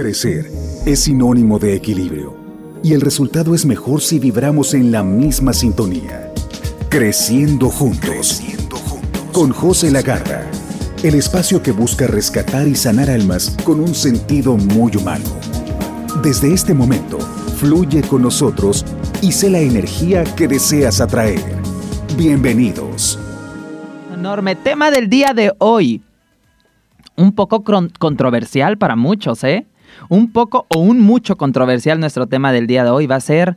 Crecer es sinónimo de equilibrio y el resultado es mejor si vibramos en la misma sintonía. Creciendo juntos. Con José Lagarra. El espacio que busca rescatar y sanar almas con un sentido muy humano. Desde este momento, fluye con nosotros y sé la energía que deseas atraer. Bienvenidos. Enorme tema del día de hoy. Un poco controversial para muchos, ¿eh? Un poco o un mucho controversial nuestro tema del día de hoy va a ser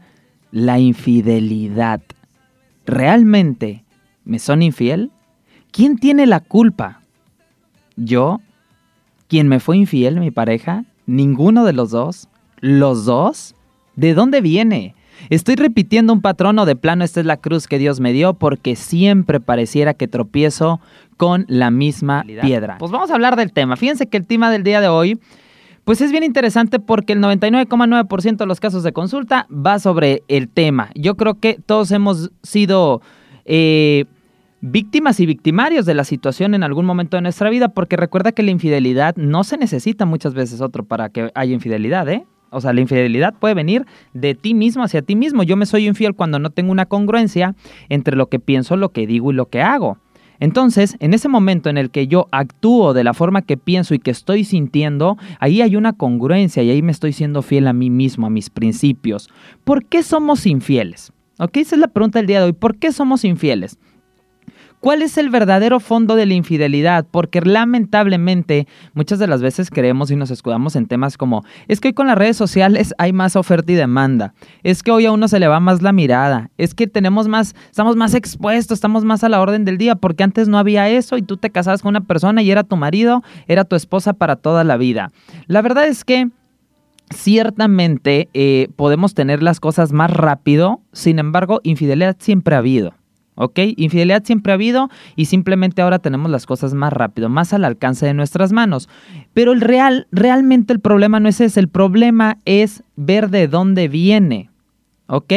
la infidelidad. ¿Realmente me son infiel? ¿Quién tiene la culpa? ¿Yo? ¿Quién me fue infiel, mi pareja? ¿Ninguno de los dos? ¿Los dos? ¿De dónde viene? ¿Estoy repitiendo un patrón o de plano esta es la cruz que Dios me dio porque siempre pareciera que tropiezo con la misma piedra? Pues vamos a hablar del tema. Fíjense que el tema del día de hoy pues es bien interesante porque el 99,9% de los casos de consulta va sobre el tema. Yo creo que todos hemos sido eh, víctimas y victimarios de la situación en algún momento de nuestra vida porque recuerda que la infidelidad no se necesita muchas veces otro para que haya infidelidad, ¿eh? O sea, la infidelidad puede venir de ti mismo hacia ti mismo. Yo me soy infiel cuando no tengo una congruencia entre lo que pienso, lo que digo y lo que hago. Entonces, en ese momento en el que yo actúo de la forma que pienso y que estoy sintiendo, ahí hay una congruencia y ahí me estoy siendo fiel a mí mismo, a mis principios. ¿Por qué somos infieles? ¿Ok? Esa es la pregunta del día de hoy. ¿Por qué somos infieles? ¿Cuál es el verdadero fondo de la infidelidad? Porque lamentablemente muchas de las veces creemos y nos escudamos en temas como, es que hoy con las redes sociales hay más oferta y demanda, es que hoy a uno se le va más la mirada, es que tenemos más, estamos más expuestos, estamos más a la orden del día, porque antes no había eso y tú te casabas con una persona y era tu marido, era tu esposa para toda la vida. La verdad es que ciertamente eh, podemos tener las cosas más rápido, sin embargo, infidelidad siempre ha habido. ¿Ok? Infidelidad siempre ha habido y simplemente ahora tenemos las cosas más rápido, más al alcance de nuestras manos. Pero el real, realmente el problema no es ese, el problema es ver de dónde viene. ¿Ok?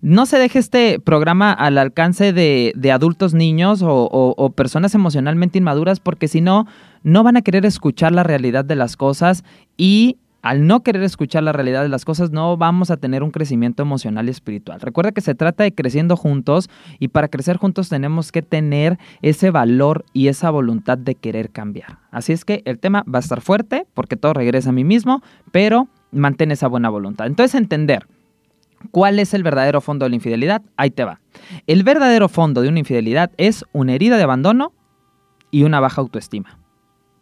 No se deje este programa al alcance de, adultos niños o, o personas emocionalmente inmaduras porque si no, no van a querer escuchar la realidad de las cosas y al no querer escuchar la realidad de las cosas, no vamos a tener un crecimiento emocional y espiritual. Recuerda que se trata de creciendo juntos y para crecer juntos tenemos que tener ese valor y esa voluntad de querer cambiar. Así es que el tema va a estar fuerte porque todo regresa a mí mismo, pero mantén esa buena voluntad. Entonces entender. ¿Cuál es el verdadero fondo de la infidelidad? Ahí te va. El verdadero fondo de una infidelidad es una herida de abandono y una baja autoestima.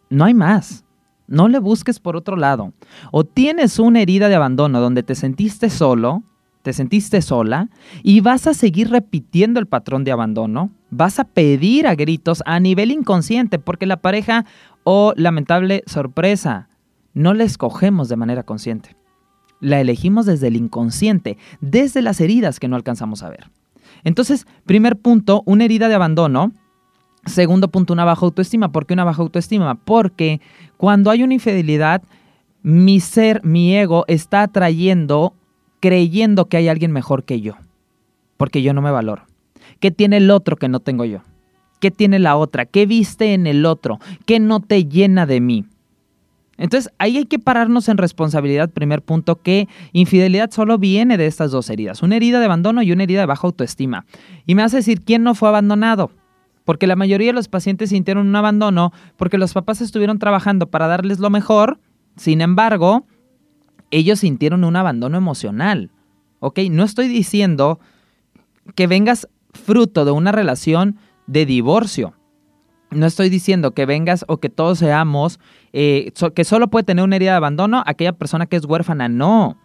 No hay más. No le busques por otro lado. O tienes una herida de abandono donde te sentiste solo, te sentiste sola y vas a seguir repitiendo el patrón de abandono. Vas a pedir a gritos a nivel inconsciente porque la pareja, oh lamentable sorpresa, no la escogemos de manera consciente. La elegimos desde el inconsciente, desde las heridas que no alcanzamos a ver. Entonces, primer punto, una herida de abandono Segundo punto, una baja autoestima. ¿Por qué una baja autoestima? Porque cuando hay una infidelidad, mi ser, mi ego está atrayendo, creyendo que hay alguien mejor que yo. Porque yo no me valoro. ¿Qué tiene el otro que no tengo yo? ¿Qué tiene la otra? ¿Qué viste en el otro? ¿Qué no te llena de mí? Entonces, ahí hay que pararnos en responsabilidad, primer punto, que infidelidad solo viene de estas dos heridas, una herida de abandono y una herida de baja autoestima. Y me hace decir, ¿quién no fue abandonado? Porque la mayoría de los pacientes sintieron un abandono porque los papás estuvieron trabajando para darles lo mejor, sin embargo, ellos sintieron un abandono emocional. ¿Ok? No estoy diciendo que vengas fruto de una relación de divorcio. No estoy diciendo que vengas o que todos seamos, eh, que solo puede tener una herida de abandono aquella persona que es huérfana. No.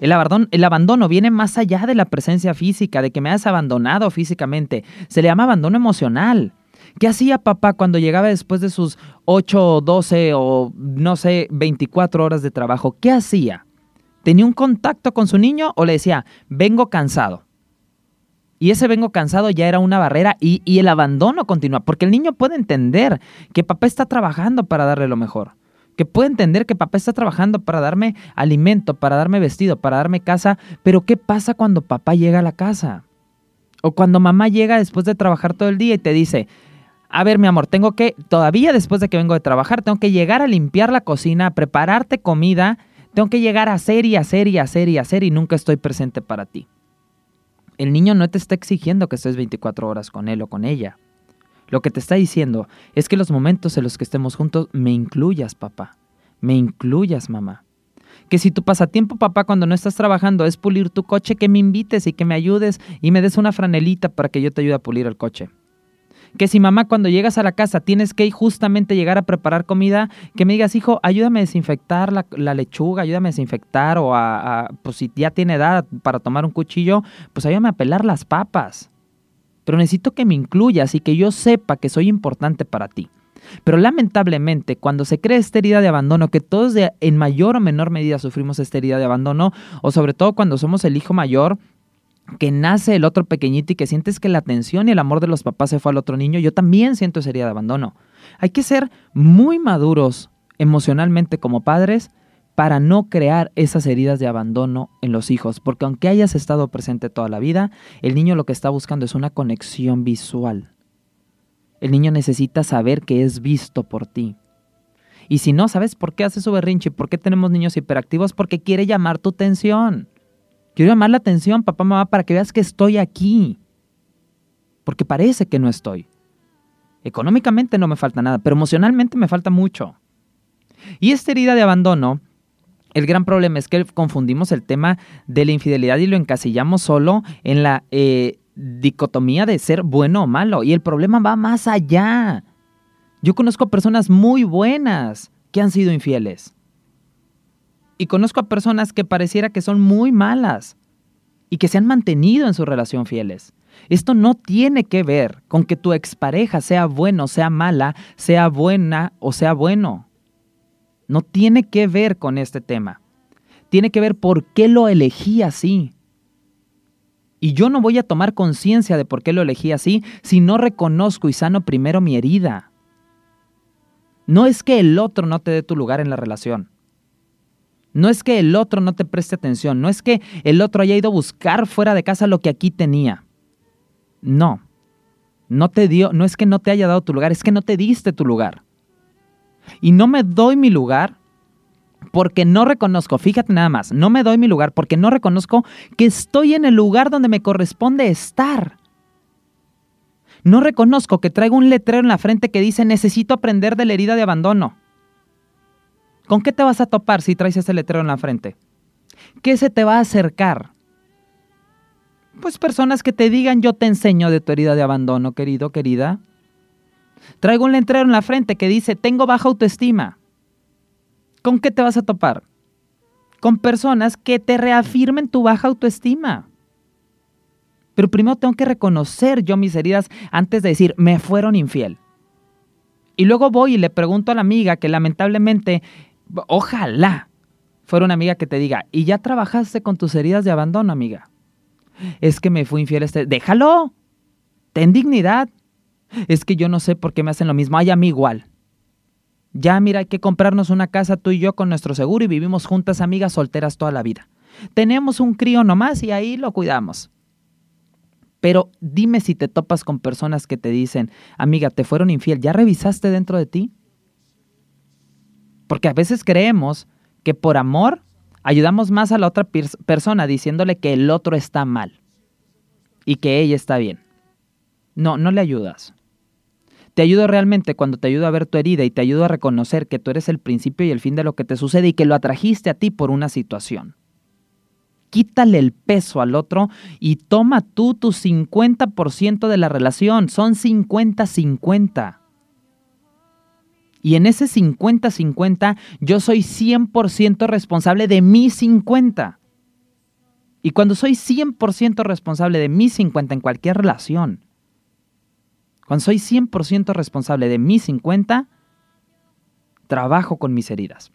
El abandono, viene más allá de la presencia física, de que me has abandonado físicamente. Se le llama abandono emocional. ¿Qué hacía papá cuando llegaba después de sus 8, 12 o no sé, 24 horas de trabajo? ¿Qué hacía? ¿Tenía un contacto con su niño o le decía, vengo cansado? Y ese vengo cansado ya era una barrera y el abandono continúa, porque el niño puede entender que papá está trabajando para darle lo mejor que puede entender que papá está trabajando para darme alimento, para darme vestido, para darme casa, pero ¿qué pasa cuando papá llega a la casa? O cuando mamá llega después de trabajar todo el día y te dice, a ver mi amor, tengo que, todavía después de que vengo de trabajar, tengo que llegar a limpiar la cocina, a prepararte comida, Tengo que llegar a hacer y hacer y hacer y hacer y nunca estoy presente para ti. El niño no te está exigiendo que estés 24 horas con él o con ella. Lo que te está diciendo es que los momentos en los que estemos juntos me incluyas, papá. Me incluyas, mamá. Que si tu pasatiempo, papá, cuando no estás trabajando es pulir tu coche, que me invites y que me ayudes y me des una franelita para que yo te ayude a pulir el coche. Que si mamá cuando llegas a la casa tienes que justamente llegar a preparar comida, que me digas, hijo, ayúdame a desinfectar la, lechuga, ayúdame a desinfectar o a, a, pues si ya tiene edad para tomar un cuchillo, pues ayúdame a pelar las papas. Pero necesito que me incluyas y que yo sepa que soy importante para ti. Pero lamentablemente, cuando se crea esta herida de abandono, que todos en mayor o menor medida sufrimos esta herida de abandono, o sobre todo cuando somos el hijo mayor, que nace el otro pequeñito y que sientes que la atención y el amor de los papás se fue al otro niño, yo también siento esa herida de abandono. Hay que ser muy maduros emocionalmente como padres para no crear esas heridas de abandono en los hijos, porque aunque hayas estado presente toda la vida, el niño lo que está buscando es una conexión visual. El niño necesita saber que es visto por ti. Y si no, ¿sabes por qué hace su berrinche? ¿Por qué tenemos niños hiperactivos? Porque quiere llamar tu atención. Quiero llamar la atención, papá, mamá, para que veas que estoy aquí. Porque parece que no estoy. Económicamente no me falta nada, pero emocionalmente me falta mucho. Y esta herida de abandono, el gran problema es que confundimos el tema de la infidelidad y lo encasillamos solo en la eh, dicotomía de ser bueno o malo. Y el problema va más allá. Yo conozco personas muy buenas que han sido infieles. Y conozco a personas que pareciera que son muy malas y que se han mantenido en su relación fieles. Esto no tiene que ver con que tu expareja sea bueno, sea mala, sea buena o sea bueno. No tiene que ver con este tema. Tiene que ver por qué lo elegí así. Y yo no voy a tomar conciencia de por qué lo elegí así si no reconozco y sano primero mi herida. No es que el otro no te dé tu lugar en la relación. No es que el otro no te preste atención. No es que el otro haya ido a buscar fuera de casa lo que aquí tenía. No. No te dio, no es que no te haya dado tu lugar, es que no te diste tu lugar. Y no me doy mi lugar porque no reconozco, fíjate nada más, no me doy mi lugar porque no reconozco que estoy en el lugar donde me corresponde estar. No reconozco que traigo un letrero en la frente que dice necesito aprender de la herida de abandono. ¿Con qué te vas a topar si traes ese letrero en la frente? ¿Qué se te va a acercar? Pues personas que te digan yo te enseño de tu herida de abandono, querido, querida. Traigo un letrero en la frente que dice tengo baja autoestima. ¿Con qué te vas a topar? Con personas que te reafirmen tu baja autoestima. Pero primero tengo que reconocer yo mis heridas antes de decir, me fueron infiel. Y luego voy y le pregunto a la amiga que lamentablemente, ojalá fuera una amiga que te diga, ¿y ya trabajaste con tus heridas de abandono, amiga? Es que me fui infiel este... Déjalo. Ten dignidad. Es que yo no sé por qué me hacen lo mismo. Ay, a mí igual. Ya mira, hay que comprarnos una casa tú y yo con nuestro seguro y vivimos juntas amigas solteras toda la vida. Tenemos un crío nomás y ahí lo cuidamos. Pero dime si te topas con personas que te dicen, amiga, te fueron infiel, ¿ya revisaste dentro de ti? Porque a veces creemos que por amor ayudamos más a la otra persona diciéndole que el otro está mal y que ella está bien. No, no le ayudas. Te ayudo realmente cuando te ayudo a ver tu herida y te ayudo a reconocer que tú eres el principio y el fin de lo que te sucede y que lo atrajiste a ti por una situación. Quítale el peso al otro y toma tú tu 50% de la relación. Son 50-50. Y en ese 50-50 yo soy 100% responsable de mi 50. Y cuando soy 100% responsable de mi 50 en cualquier relación, cuando soy 100% responsable de mis 50, trabajo con mis heridas.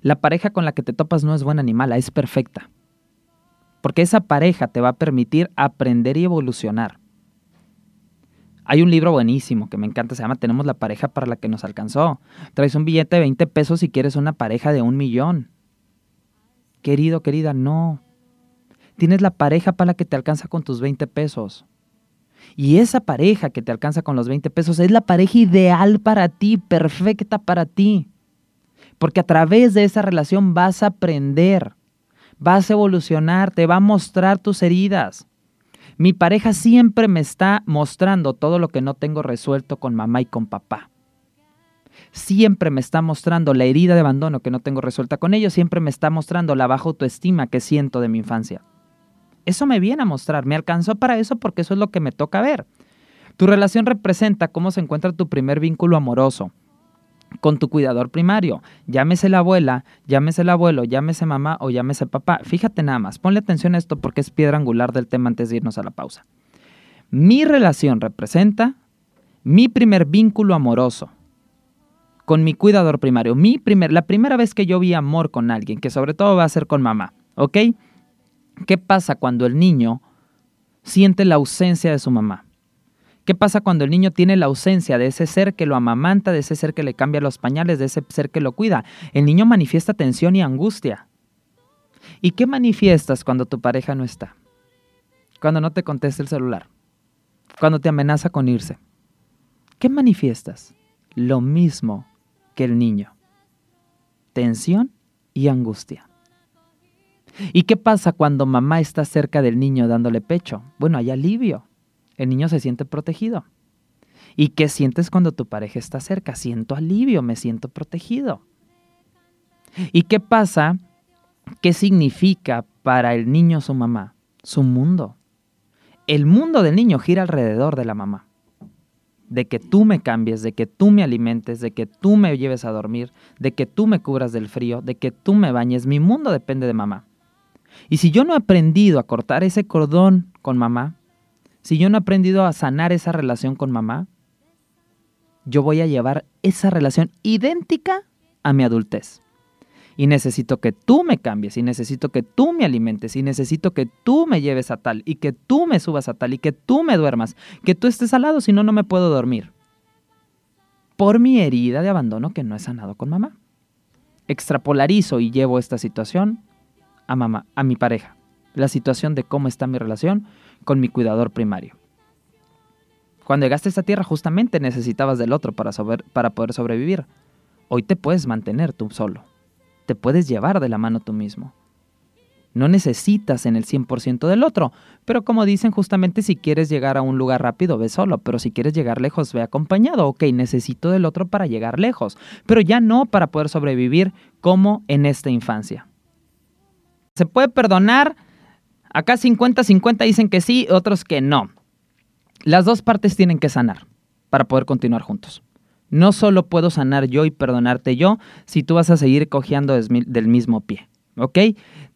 La pareja con la que te topas no es buena ni mala, es perfecta. Porque esa pareja te va a permitir aprender y evolucionar. Hay un libro buenísimo que me encanta, se llama Tenemos la pareja para la que nos alcanzó. Traes un billete de 20 pesos si quieres una pareja de un millón. Querido, querida, no. Tienes la pareja para la que te alcanza con tus 20 pesos. Y esa pareja que te alcanza con los 20 pesos es la pareja ideal para ti, perfecta para ti. Porque a través de esa relación vas a aprender, vas a evolucionar, te va a mostrar tus heridas. Mi pareja siempre me está mostrando todo lo que no tengo resuelto con mamá y con papá. Siempre me está mostrando la herida de abandono que no tengo resuelta con ellos, siempre me está mostrando la baja autoestima que siento de mi infancia. Eso me viene a mostrar, me alcanzó para eso porque eso es lo que me toca ver. Tu relación representa cómo se encuentra tu primer vínculo amoroso con tu cuidador primario. Llámese la abuela, llámese el abuelo, llámese mamá o llámese papá. Fíjate nada más, ponle atención a esto porque es piedra angular del tema antes de irnos a la pausa. Mi relación representa mi primer vínculo amoroso con mi cuidador primario. Mi primer, la primera vez que yo vi amor con alguien, que sobre todo va a ser con mamá, ¿ok? ¿Qué pasa cuando el niño siente la ausencia de su mamá? ¿Qué pasa cuando el niño tiene la ausencia de ese ser que lo amamanta, de ese ser que le cambia los pañales, de ese ser que lo cuida? El niño manifiesta tensión y angustia. ¿Y qué manifiestas cuando tu pareja no está? Cuando no te contesta el celular. Cuando te amenaza con irse. ¿Qué manifiestas? Lo mismo que el niño. Tensión y angustia. ¿Y qué pasa cuando mamá está cerca del niño dándole pecho? Bueno, hay alivio. El niño se siente protegido. ¿Y qué sientes cuando tu pareja está cerca? Siento alivio, me siento protegido. ¿Y qué pasa? ¿Qué significa para el niño su mamá? Su mundo. El mundo del niño gira alrededor de la mamá. De que tú me cambies, de que tú me alimentes, de que tú me lleves a dormir, de que tú me cubras del frío, de que tú me bañes. Mi mundo depende de mamá. Y si yo no he aprendido a cortar ese cordón con mamá, si yo no he aprendido a sanar esa relación con mamá, yo voy a llevar esa relación idéntica a mi adultez. Y necesito que tú me cambies, y necesito que tú me alimentes, y necesito que tú me lleves a tal, y que tú me subas a tal, y que tú me duermas, que tú estés al lado, si no, no me puedo dormir. Por mi herida de abandono que no he sanado con mamá. Extrapolarizo y llevo esta situación a mamá, a mi pareja. La situación de cómo está mi relación con mi cuidador primario. Cuando llegaste a esta tierra justamente necesitabas del otro para, para poder sobrevivir. Hoy te puedes mantener tú solo. Te puedes llevar de la mano tú mismo. No necesitas en el 100% del otro, pero como dicen justamente si quieres llegar a un lugar rápido, ve solo, pero si quieres llegar lejos, ve acompañado. Ok, necesito del otro para llegar lejos, pero ya no para poder sobrevivir como en esta infancia. ¿Se puede perdonar? Acá 50-50 dicen que sí, otros que no. Las dos partes tienen que sanar para poder continuar juntos. No solo puedo sanar yo y perdonarte yo si tú vas a seguir cojeando del mismo pie. ¿Ok?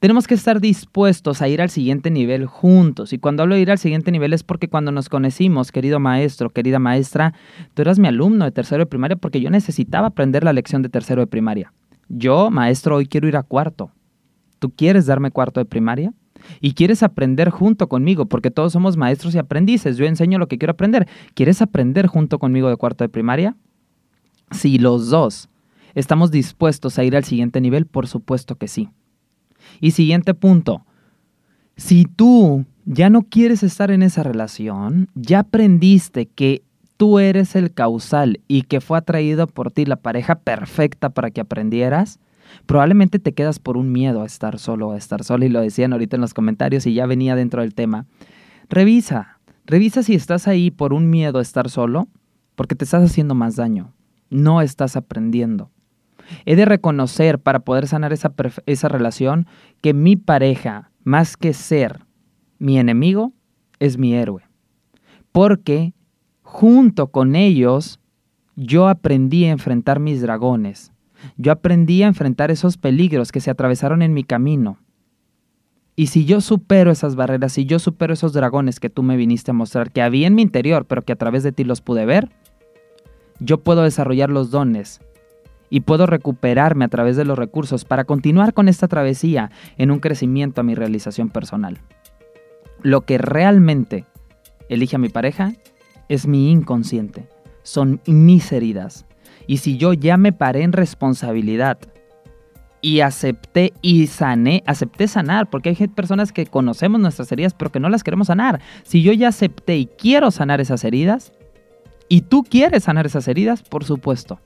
Tenemos que estar dispuestos a ir al siguiente nivel juntos. Y cuando hablo de ir al siguiente nivel es porque cuando nos conocimos, querido maestro, querida maestra, tú eras mi alumno de tercero de primaria porque yo necesitaba aprender la lección de tercero de primaria. Yo, maestro, hoy quiero ir a cuarto. ¿Tú quieres darme cuarto de primaria? Y quieres aprender junto conmigo, porque todos somos maestros y aprendices. Yo enseño lo que quiero aprender. ¿Quieres aprender junto conmigo de cuarto de primaria? Si los dos estamos dispuestos a ir al siguiente nivel, por supuesto que sí. Y siguiente punto. Si tú ya no quieres estar en esa relación, ya aprendiste que tú eres el causal y que fue atraído por ti la pareja perfecta para que aprendieras, Probablemente te quedas por un miedo a estar solo, a estar sola, y lo decían ahorita en los comentarios y ya venía dentro del tema. Revisa, revisa si estás ahí por un miedo a estar solo, porque te estás haciendo más daño, no estás aprendiendo. He de reconocer para poder sanar esa, esa relación que mi pareja, más que ser mi enemigo, es mi héroe. Porque junto con ellos yo aprendí a enfrentar mis dragones, yo aprendí a enfrentar esos peligros que se atravesaron en mi camino. Y si yo supero esas barreras, si yo supero esos dragones que tú me viniste a mostrar, que había en mi interior, pero que a través de ti los pude ver, yo puedo desarrollar los dones y puedo recuperarme a través de los recursos para continuar con esta travesía en un crecimiento a mi realización personal. Lo que realmente elige a mi pareja es mi inconsciente, son mis heridas, y si yo ya me paré en responsabilidad y acepté y sané, acepté sanar, porque hay personas que conocemos nuestras heridas pero que no las queremos sanar. Si yo ya acepté y quiero sanar esas heridas, y tú quieres sanar esas heridas, por supuesto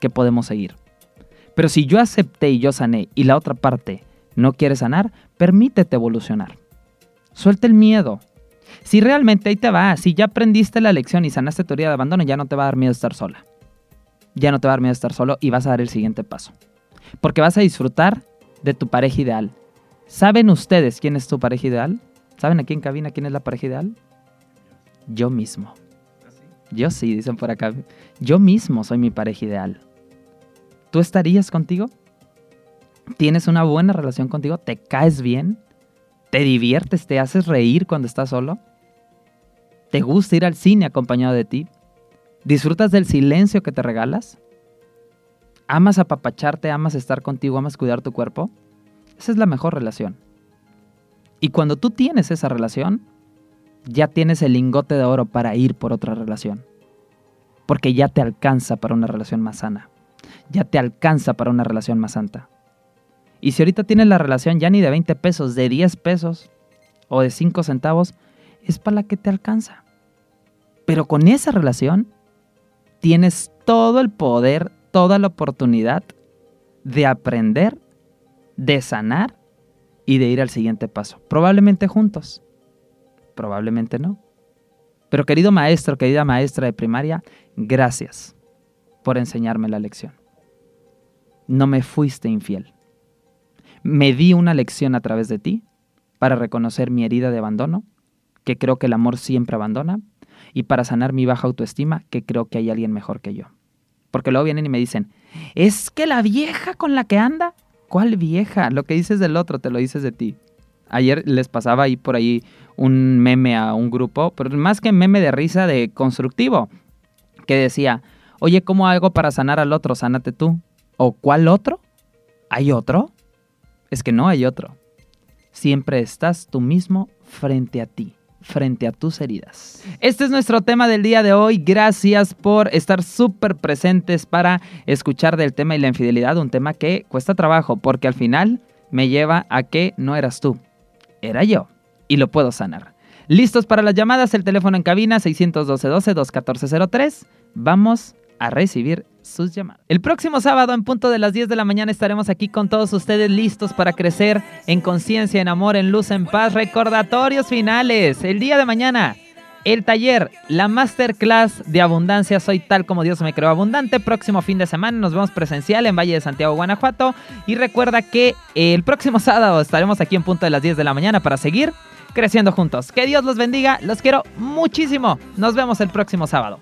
que podemos seguir. Pero si yo acepté y yo sané y la otra parte no quiere sanar, permítete evolucionar. Suelta el miedo. Si realmente ahí te va, si ya aprendiste la lección y sanaste tu herida de abandono, ya no te va a dar miedo estar sola. Ya no te va a dar miedo estar solo y vas a dar el siguiente paso. Porque vas a disfrutar de tu pareja ideal. ¿Saben ustedes quién es tu pareja ideal? ¿Saben aquí en cabina quién es la pareja ideal? Yo mismo. Yo sí, dicen por acá. Yo mismo soy mi pareja ideal. ¿Tú estarías contigo? ¿Tienes una buena relación contigo? ¿Te caes bien? ¿Te diviertes? ¿Te haces reír cuando estás solo? ¿Te gusta ir al cine acompañado de ti? ¿Disfrutas del silencio que te regalas? ¿Amas apapacharte? ¿Amas estar contigo? ¿Amas cuidar tu cuerpo? Esa es la mejor relación. Y cuando tú tienes esa relación, ya tienes el lingote de oro para ir por otra relación. Porque ya te alcanza para una relación más sana. Ya te alcanza para una relación más santa. Y si ahorita tienes la relación ya ni de 20 pesos, de 10 pesos o de 5 centavos, es para la que te alcanza. Pero con esa relación tienes todo el poder, toda la oportunidad de aprender, de sanar y de ir al siguiente paso. Probablemente juntos, probablemente no. Pero querido maestro, querida maestra de primaria, gracias por enseñarme la lección. No me fuiste infiel me di una lección a través de ti para reconocer mi herida de abandono, que creo que el amor siempre abandona, y para sanar mi baja autoestima, que creo que hay alguien mejor que yo. Porque luego vienen y me dicen, es que la vieja con la que anda, ¿cuál vieja? Lo que dices del otro, te lo dices de ti. Ayer les pasaba ahí por ahí un meme a un grupo, pero más que meme de risa, de constructivo, que decía, oye, ¿cómo hago para sanar al otro? Sánate tú. ¿O cuál otro? ¿Hay otro? es que no hay otro. Siempre estás tú mismo frente a ti, frente a tus heridas. Este es nuestro tema del día de hoy. Gracias por estar súper presentes para escuchar del tema y la infidelidad, un tema que cuesta trabajo porque al final me lleva a que no eras tú, era yo y lo puedo sanar. ¿Listos para las llamadas? El teléfono en cabina 612-12-21403. Vamos a recibir sus llamadas. El próximo sábado en punto de las 10 de la mañana estaremos aquí con todos ustedes listos para crecer en conciencia, en amor, en luz, en paz. Recordatorios finales. El día de mañana. El taller, la masterclass de abundancia, soy tal como Dios me creó abundante. Próximo fin de semana nos vemos presencial en Valle de Santiago, Guanajuato. Y recuerda que el próximo sábado estaremos aquí en punto de las 10 de la mañana para seguir creciendo juntos. Que Dios los bendiga, los quiero muchísimo. Nos vemos el próximo sábado.